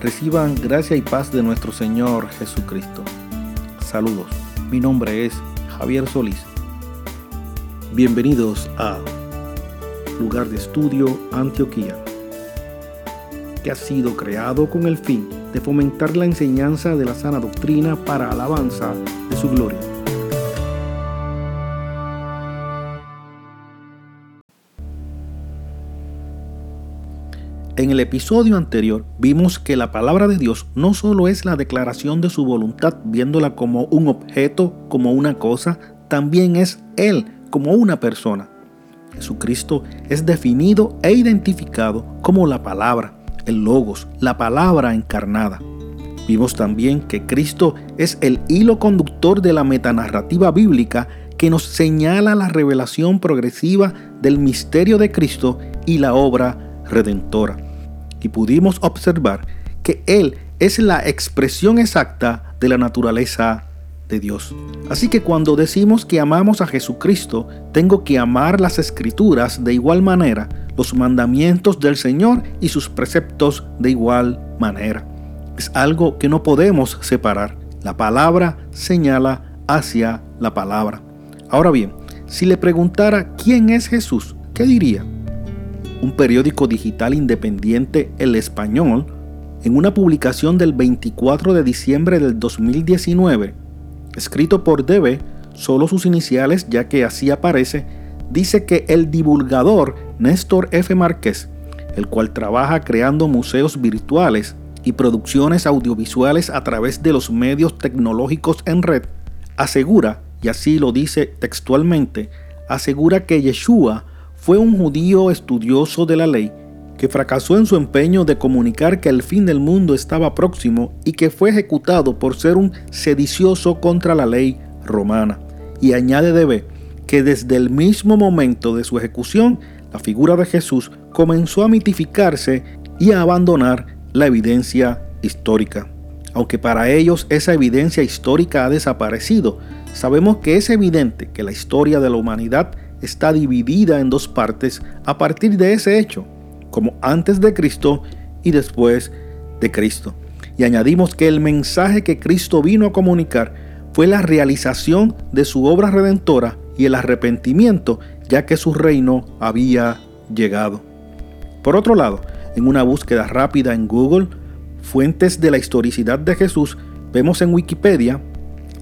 Reciban gracia y paz de nuestro Señor Jesucristo. Saludos, mi nombre es Javier Solís. Bienvenidos a Lugar de Estudio Antioquía, que ha sido creado con el fin de fomentar la enseñanza de la sana doctrina para alabanza de su gloria. En el episodio anterior vimos que la palabra de Dios no solo es la declaración de su voluntad viéndola como un objeto, como una cosa, también es Él como una persona. Jesucristo es definido e identificado como la palabra, el logos, la palabra encarnada. Vimos también que Cristo es el hilo conductor de la metanarrativa bíblica que nos señala la revelación progresiva del misterio de Cristo y la obra redentora y pudimos observar que Él es la expresión exacta de la naturaleza de Dios. Así que cuando decimos que amamos a Jesucristo, tengo que amar las escrituras de igual manera, los mandamientos del Señor y sus preceptos de igual manera. Es algo que no podemos separar. La palabra señala hacia la palabra. Ahora bien, si le preguntara quién es Jesús, ¿qué diría? Un periódico digital independiente El Español, en una publicación del 24 de diciembre del 2019, escrito por DB, solo sus iniciales ya que así aparece, dice que el divulgador Néstor F. Márquez, el cual trabaja creando museos virtuales y producciones audiovisuales a través de los medios tecnológicos en red, asegura, y así lo dice textualmente, asegura que Yeshua fue un judío estudioso de la ley que fracasó en su empeño de comunicar que el fin del mundo estaba próximo y que fue ejecutado por ser un sedicioso contra la ley romana. Y añade de que desde el mismo momento de su ejecución, la figura de Jesús comenzó a mitificarse y a abandonar la evidencia histórica. Aunque para ellos esa evidencia histórica ha desaparecido, sabemos que es evidente que la historia de la humanidad está dividida en dos partes a partir de ese hecho, como antes de Cristo y después de Cristo. Y añadimos que el mensaje que Cristo vino a comunicar fue la realización de su obra redentora y el arrepentimiento, ya que su reino había llegado. Por otro lado, en una búsqueda rápida en Google, fuentes de la historicidad de Jesús, vemos en Wikipedia,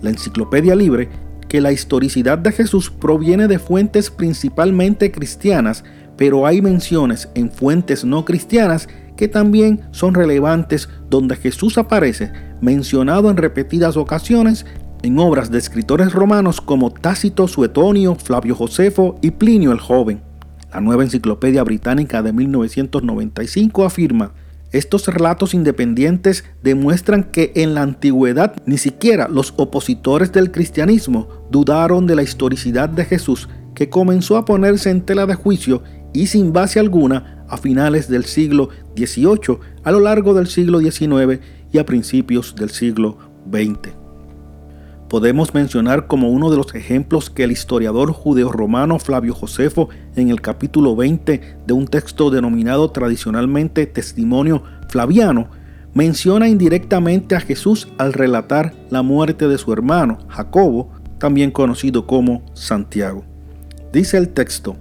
la enciclopedia libre, que la historicidad de Jesús proviene de fuentes principalmente cristianas, pero hay menciones en fuentes no cristianas que también son relevantes donde Jesús aparece mencionado en repetidas ocasiones en obras de escritores romanos como Tácito, Suetonio, Flavio Josefo y Plinio el Joven. La nueva enciclopedia británica de 1995 afirma, estos relatos independientes demuestran que en la antigüedad ni siquiera los opositores del cristianismo dudaron de la historicidad de Jesús, que comenzó a ponerse en tela de juicio y sin base alguna a finales del siglo XVIII, a lo largo del siglo XIX y a principios del siglo XX. Podemos mencionar como uno de los ejemplos que el historiador judeo-romano Flavio Josefo en el capítulo 20 de un texto denominado tradicionalmente Testimonio Flaviano menciona indirectamente a Jesús al relatar la muerte de su hermano Jacobo, también conocido como Santiago. Dice el texto,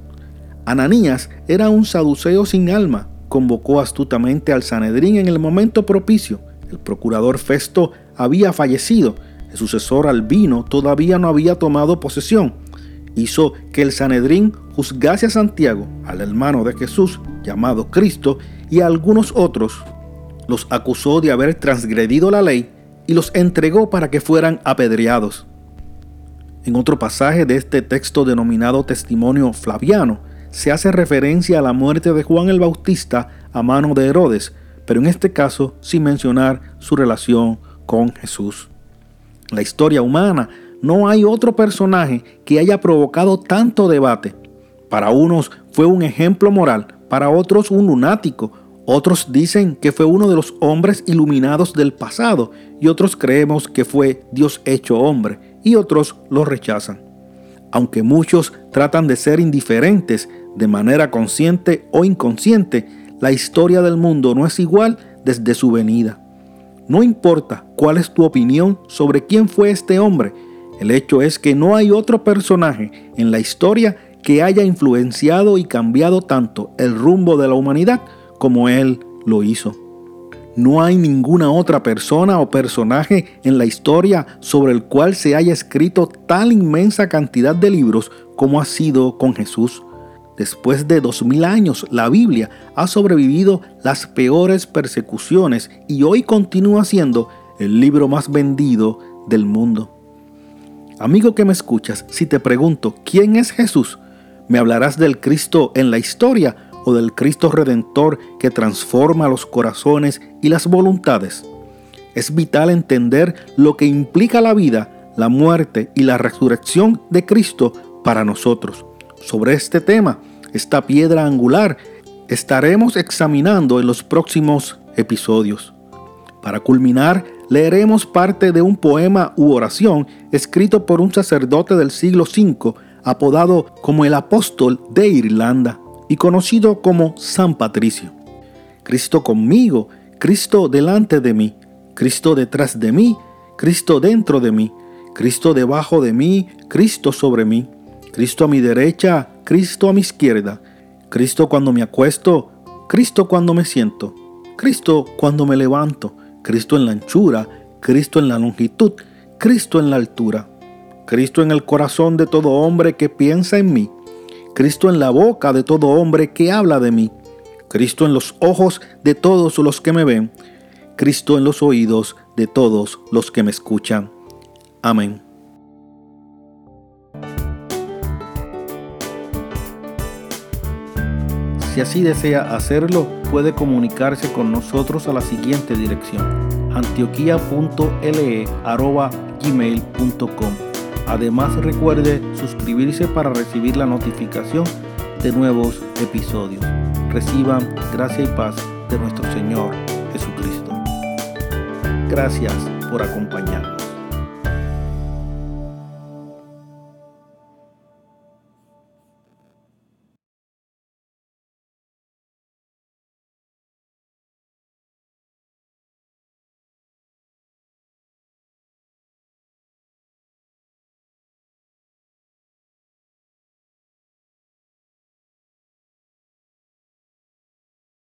Ananías era un saduceo sin alma, convocó astutamente al Sanedrín en el momento propicio. El procurador Festo había fallecido el sucesor albino todavía no había tomado posesión. Hizo que el Sanedrín juzgase a Santiago, al hermano de Jesús, llamado Cristo, y a algunos otros. Los acusó de haber transgredido la ley y los entregó para que fueran apedreados. En otro pasaje de este texto denominado Testimonio Flaviano, se hace referencia a la muerte de Juan el Bautista a mano de Herodes, pero en este caso sin mencionar su relación con Jesús la historia humana, no hay otro personaje que haya provocado tanto debate. Para unos fue un ejemplo moral, para otros un lunático, otros dicen que fue uno de los hombres iluminados del pasado y otros creemos que fue Dios hecho hombre y otros lo rechazan. Aunque muchos tratan de ser indiferentes de manera consciente o inconsciente, la historia del mundo no es igual desde su venida. No importa cuál es tu opinión sobre quién fue este hombre, el hecho es que no hay otro personaje en la historia que haya influenciado y cambiado tanto el rumbo de la humanidad como él lo hizo. No hay ninguna otra persona o personaje en la historia sobre el cual se haya escrito tal inmensa cantidad de libros como ha sido con Jesús. Después de dos mil años, la Biblia ha sobrevivido las peores persecuciones y hoy continúa siendo el libro más vendido del mundo. Amigo que me escuchas, si te pregunto, ¿quién es Jesús? ¿Me hablarás del Cristo en la historia o del Cristo Redentor que transforma los corazones y las voluntades. Es vital entender lo que implica la vida, la muerte y la resurrección de Cristo para nosotros. Sobre este tema, esta piedra angular, estaremos examinando en los próximos episodios. Para culminar, leeremos parte de un poema u oración escrito por un sacerdote del siglo V apodado como el apóstol de Irlanda y conocido como San Patricio. Cristo conmigo, Cristo delante de mí, Cristo detrás de mí, Cristo dentro de mí, Cristo debajo de mí, Cristo sobre mí, Cristo a mi derecha, Cristo a mi izquierda, Cristo cuando me acuesto, Cristo cuando me siento, Cristo cuando me levanto, Cristo en la anchura, Cristo en la longitud, Cristo en la altura, Cristo en el corazón de todo hombre que piensa en mí, Cristo en la boca de todo hombre que habla de mí, Cristo en los ojos de todos los que me ven, Cristo en los oídos de todos los que me escuchan. Amén. Si así desea hacerlo, puede comunicarse con nosotros a la siguiente dirección: antioquia.le@gmail.com Además recuerde suscribirse para recibir la notificación de nuevos episodios. Reciban gracia y paz de nuestro Señor Jesucristo. Gracias por acompañarnos.